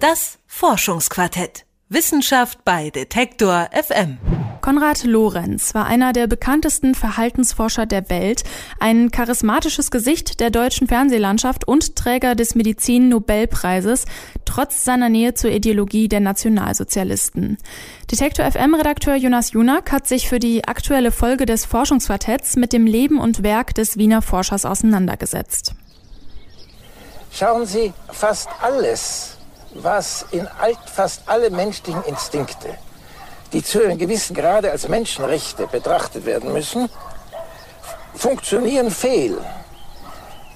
Das Forschungsquartett. Wissenschaft bei Detektor FM. Konrad Lorenz war einer der bekanntesten Verhaltensforscher der Welt, ein charismatisches Gesicht der deutschen Fernsehlandschaft und Träger des Medizin-Nobelpreises, trotz seiner Nähe zur Ideologie der Nationalsozialisten. Detektor FM-Redakteur Jonas Junak hat sich für die aktuelle Folge des Forschungsquartetts mit dem Leben und Werk des Wiener Forschers auseinandergesetzt. Schauen Sie, fast alles, was in alt, fast alle menschlichen Instinkte, die zu einem gewissen Grade als Menschenrechte betrachtet werden müssen, funktionieren fehl,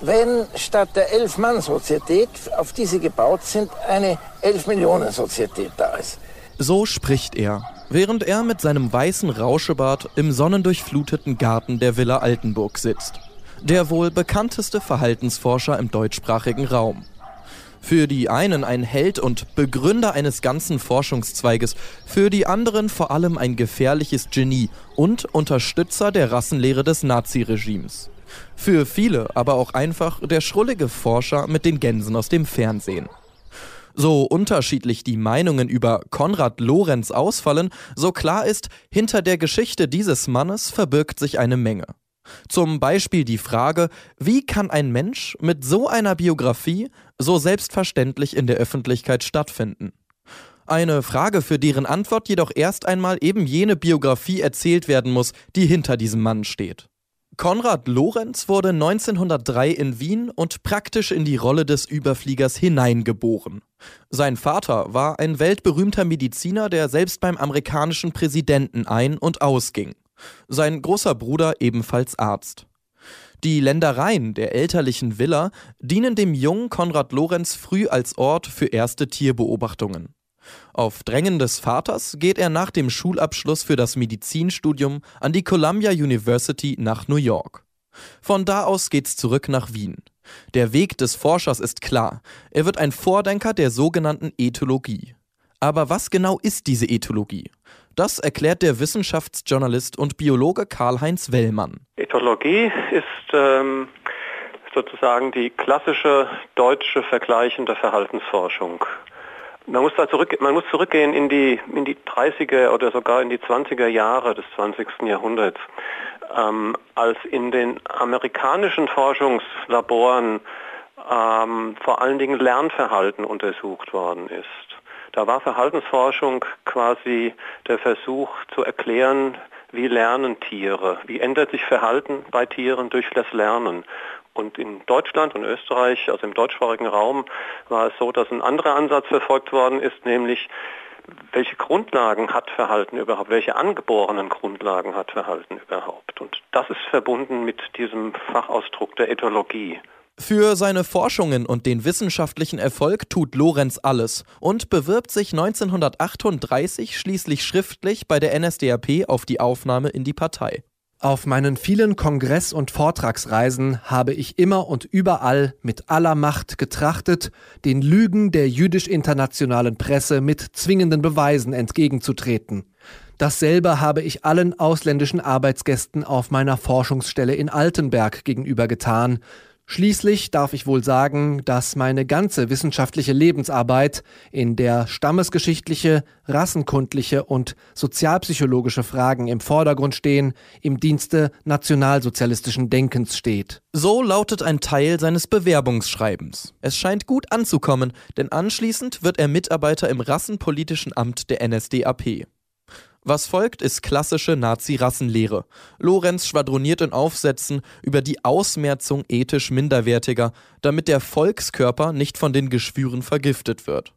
wenn statt der Elf-Mann-Sozietät, auf die sie gebaut sind, eine Elf-Millionen-Sozietät da ist. So spricht er, während er mit seinem weißen Rauschebart im sonnendurchfluteten Garten der Villa Altenburg sitzt. Der wohl bekannteste Verhaltensforscher im deutschsprachigen Raum. Für die einen ein Held und Begründer eines ganzen Forschungszweiges, für die anderen vor allem ein gefährliches Genie und Unterstützer der Rassenlehre des Naziregimes. Für viele aber auch einfach der schrullige Forscher mit den Gänsen aus dem Fernsehen. So unterschiedlich die Meinungen über Konrad Lorenz ausfallen, so klar ist, hinter der Geschichte dieses Mannes verbirgt sich eine Menge. Zum Beispiel die Frage, wie kann ein Mensch mit so einer Biografie so selbstverständlich in der Öffentlichkeit stattfinden? Eine Frage, für deren Antwort jedoch erst einmal eben jene Biografie erzählt werden muss, die hinter diesem Mann steht. Konrad Lorenz wurde 1903 in Wien und praktisch in die Rolle des Überfliegers hineingeboren. Sein Vater war ein weltberühmter Mediziner, der selbst beim amerikanischen Präsidenten ein- und ausging sein großer Bruder ebenfalls Arzt. Die Ländereien der elterlichen Villa dienen dem jungen Konrad Lorenz früh als Ort für erste Tierbeobachtungen. Auf Drängen des Vaters geht er nach dem Schulabschluss für das Medizinstudium an die Columbia University nach New York. Von da aus geht's zurück nach Wien. Der Weg des Forschers ist klar. Er wird ein Vordenker der sogenannten Ethologie. Aber was genau ist diese Ethologie? Das erklärt der Wissenschaftsjournalist und Biologe Karl-Heinz Wellmann. Ethologie ist ähm, sozusagen die klassische deutsche vergleichende Verhaltensforschung. Man muss, da zurück, man muss zurückgehen in die, in die 30er oder sogar in die 20er Jahre des 20. Jahrhunderts, ähm, als in den amerikanischen Forschungslaboren ähm, vor allen Dingen Lernverhalten untersucht worden ist. Da war Verhaltensforschung quasi der Versuch zu erklären, wie lernen Tiere, wie ändert sich Verhalten bei Tieren durch das Lernen. Und in Deutschland und Österreich, also im deutschsprachigen Raum, war es so, dass ein anderer Ansatz verfolgt worden ist, nämlich welche Grundlagen hat Verhalten überhaupt, welche angeborenen Grundlagen hat Verhalten überhaupt. Und das ist verbunden mit diesem Fachausdruck der Ethologie. Für seine Forschungen und den wissenschaftlichen Erfolg tut Lorenz alles und bewirbt sich 1938 schließlich schriftlich bei der NSDAP auf die Aufnahme in die Partei. Auf meinen vielen Kongress- und Vortragsreisen habe ich immer und überall mit aller Macht getrachtet, den Lügen der jüdisch-internationalen Presse mit zwingenden Beweisen entgegenzutreten. Dasselbe habe ich allen ausländischen Arbeitsgästen auf meiner Forschungsstelle in Altenberg gegenüber getan, Schließlich darf ich wohl sagen, dass meine ganze wissenschaftliche Lebensarbeit, in der stammesgeschichtliche, rassenkundliche und sozialpsychologische Fragen im Vordergrund stehen, im Dienste nationalsozialistischen Denkens steht. So lautet ein Teil seines Bewerbungsschreibens. Es scheint gut anzukommen, denn anschließend wird er Mitarbeiter im rassenpolitischen Amt der NSDAP. Was folgt, ist klassische Nazi-Rassenlehre. Lorenz schwadroniert in Aufsätzen über die Ausmerzung ethisch Minderwertiger, damit der Volkskörper nicht von den Geschwüren vergiftet wird.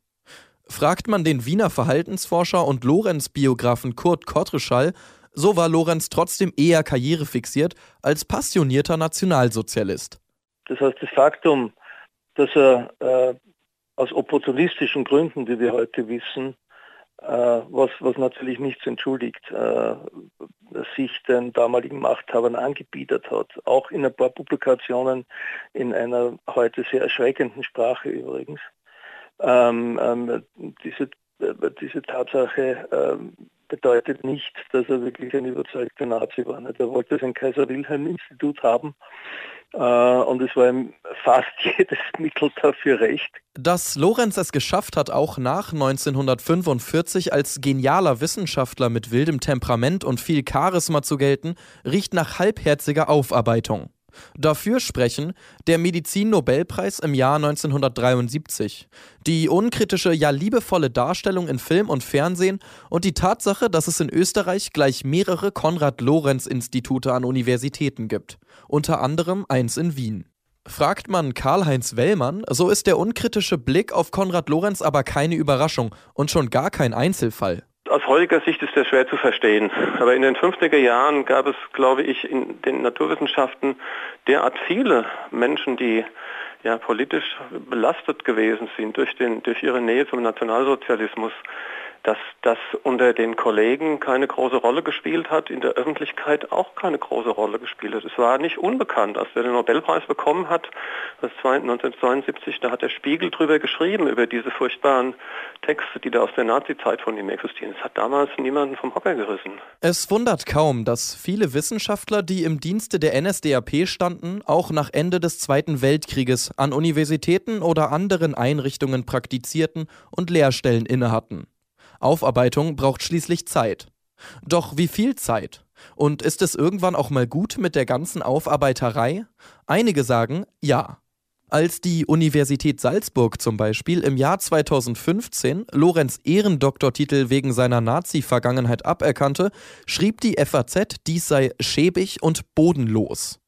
Fragt man den Wiener Verhaltensforscher und Lorenz-Biografen Kurt Kottreschall, so war Lorenz trotzdem eher karrierefixiert als passionierter Nationalsozialist. Das heißt, das Faktum, dass er äh, aus opportunistischen Gründen, wie wir heute wissen, was, was natürlich nichts entschuldigt, äh, sich den damaligen Machthabern angebietet hat. Auch in ein paar Publikationen in einer heute sehr erschreckenden Sprache übrigens. Ähm, ähm, diese, äh, diese Tatsache ähm, bedeutet nicht, dass er wirklich ein überzeugter Nazi war. Er wollte sein Kaiser Wilhelm Institut haben Äh, und es war ihm fast jedes Mittel dafür recht. Dass Lorenz es geschafft hat, auch nach 1945 als genialer Wissenschaftler mit wildem Temperament und viel Charisma zu gelten, riecht nach halbherziger Aufarbeitung. Dafür sprechen der Medizin-Nobelpreis im Jahr 1973, die unkritische, ja liebevolle Darstellung in Film und Fernsehen und die Tatsache, dass es in Österreich gleich mehrere Konrad-Lorenz-Institute an Universitäten gibt, unter anderem eins in Wien. Fragt man Karl-Heinz Wellmann, so ist der unkritische Blick auf Konrad Lorenz aber keine Überraschung und schon gar kein Einzelfall. Aus heutiger Sicht ist das schwer zu verstehen. Aber in den 50er Jahren gab es, glaube ich, in den Naturwissenschaften derart viele Menschen, die ja, politisch belastet gewesen sind durch, den, durch ihre Nähe zum Nationalsozialismus, dass das unter den Kollegen keine große Rolle gespielt hat, in der Öffentlichkeit auch keine große Rolle gespielt hat. Es war nicht unbekannt, als er den Nobelpreis bekommen hat, das 1972, da hat der Spiegel drüber geschrieben, über diese furchtbaren Texte, die da aus der Nazizeit von ihm existieren. Es hat damals niemanden vom Hocker gerissen. Es wundert kaum, dass viele Wissenschaftler, die im Dienste der NSDAP standen, auch nach Ende des Zweiten Weltkrieges an Universitäten oder anderen Einrichtungen praktizierten und Lehrstellen innehatten. Aufarbeitung braucht schließlich Zeit. Doch wie viel Zeit? Und ist es irgendwann auch mal gut mit der ganzen Aufarbeiterei? Einige sagen ja. Als die Universität Salzburg zum Beispiel im Jahr 2015 Lorenz Ehrendoktortitel wegen seiner Nazi-Vergangenheit aberkannte, schrieb die FAZ, dies sei schäbig und bodenlos.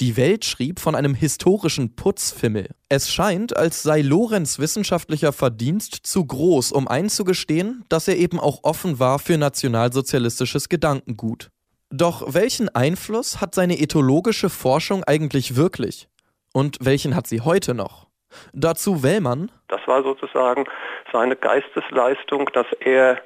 Die Welt schrieb von einem historischen Putzfimmel. Es scheint, als sei Lorenz wissenschaftlicher Verdienst zu groß, um einzugestehen, dass er eben auch offen war für nationalsozialistisches Gedankengut. Doch welchen Einfluss hat seine ethologische Forschung eigentlich wirklich? Und welchen hat sie heute noch? Dazu Wellmann. Das war sozusagen seine Geistesleistung, dass er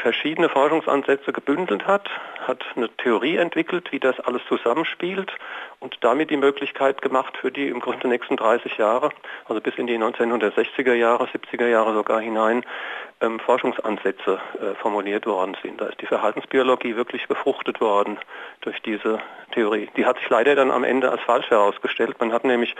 verschiedene Forschungsansätze gebündelt hat, hat eine Theorie entwickelt, wie das alles zusammenspielt und damit die Möglichkeit gemacht für die im Grunde nächsten 30 Jahre, also bis in die 1960er Jahre, 70er Jahre sogar hinein, ähm, Forschungsansätze äh, formuliert worden sind. Da ist die Verhaltensbiologie wirklich befruchtet worden durch diese Theorie. Die hat sich leider dann am Ende als falsch herausgestellt. Man hat nämlich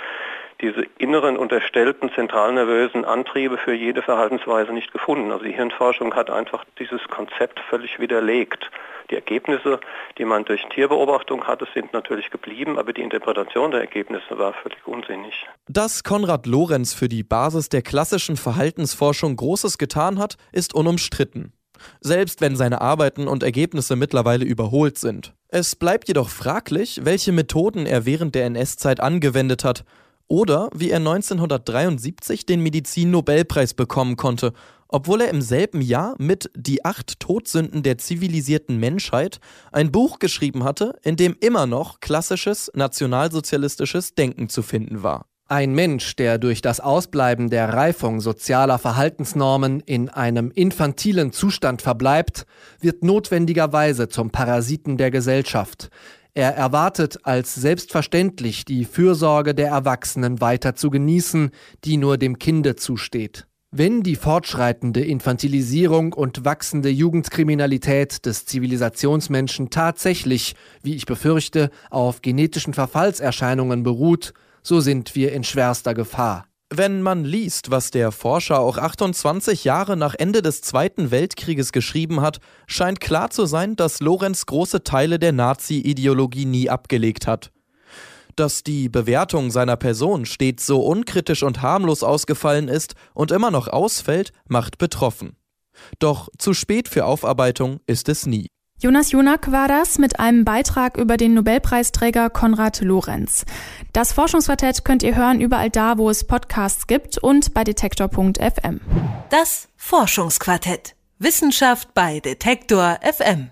diese inneren unterstellten zentralnervösen Antriebe für jede Verhaltensweise nicht gefunden. Also die Hirnforschung hat einfach dieses Konzept völlig widerlegt. Die Ergebnisse, die man durch Tierbeobachtung hatte, sind natürlich geblieben, aber die Interpretation der Ergebnisse war völlig unsinnig. Dass Konrad Lorenz für die Basis der klassischen Verhaltensforschung Großes getan hat, ist unumstritten. Selbst wenn seine Arbeiten und Ergebnisse mittlerweile überholt sind. Es bleibt jedoch fraglich, welche Methoden er während der NS-Zeit angewendet hat oder wie er 1973 den Medizin-Nobelpreis bekommen konnte, obwohl er im selben Jahr mit Die acht Todsünden der zivilisierten Menschheit ein Buch geschrieben hatte, in dem immer noch klassisches nationalsozialistisches Denken zu finden war. Ein Mensch, der durch das Ausbleiben der Reifung sozialer Verhaltensnormen in einem infantilen Zustand verbleibt, wird notwendigerweise zum Parasiten der Gesellschaft, er erwartet als selbstverständlich die Fürsorge der Erwachsenen weiter zu genießen, die nur dem Kinde zusteht. Wenn die fortschreitende Infantilisierung und wachsende Jugendkriminalität des Zivilisationsmenschen tatsächlich, wie ich befürchte, auf genetischen Verfallserscheinungen beruht, so sind wir in schwerster Gefahr. Wenn man liest, was der Forscher auch 28 Jahre nach Ende des Zweiten Weltkrieges geschrieben hat, scheint klar zu sein, dass Lorenz große Teile der Nazi-Ideologie nie abgelegt hat. Dass die Bewertung seiner Person stets so unkritisch und harmlos ausgefallen ist und immer noch ausfällt, macht betroffen. Doch zu spät für Aufarbeitung ist es nie. Jonas Junak war das mit einem Beitrag über den Nobelpreisträger Konrad Lorenz. Das Forschungsquartett könnt ihr hören überall da, wo es Podcasts gibt und bei detektor.fm. Das Forschungsquartett. Wissenschaft bei Detektor FM.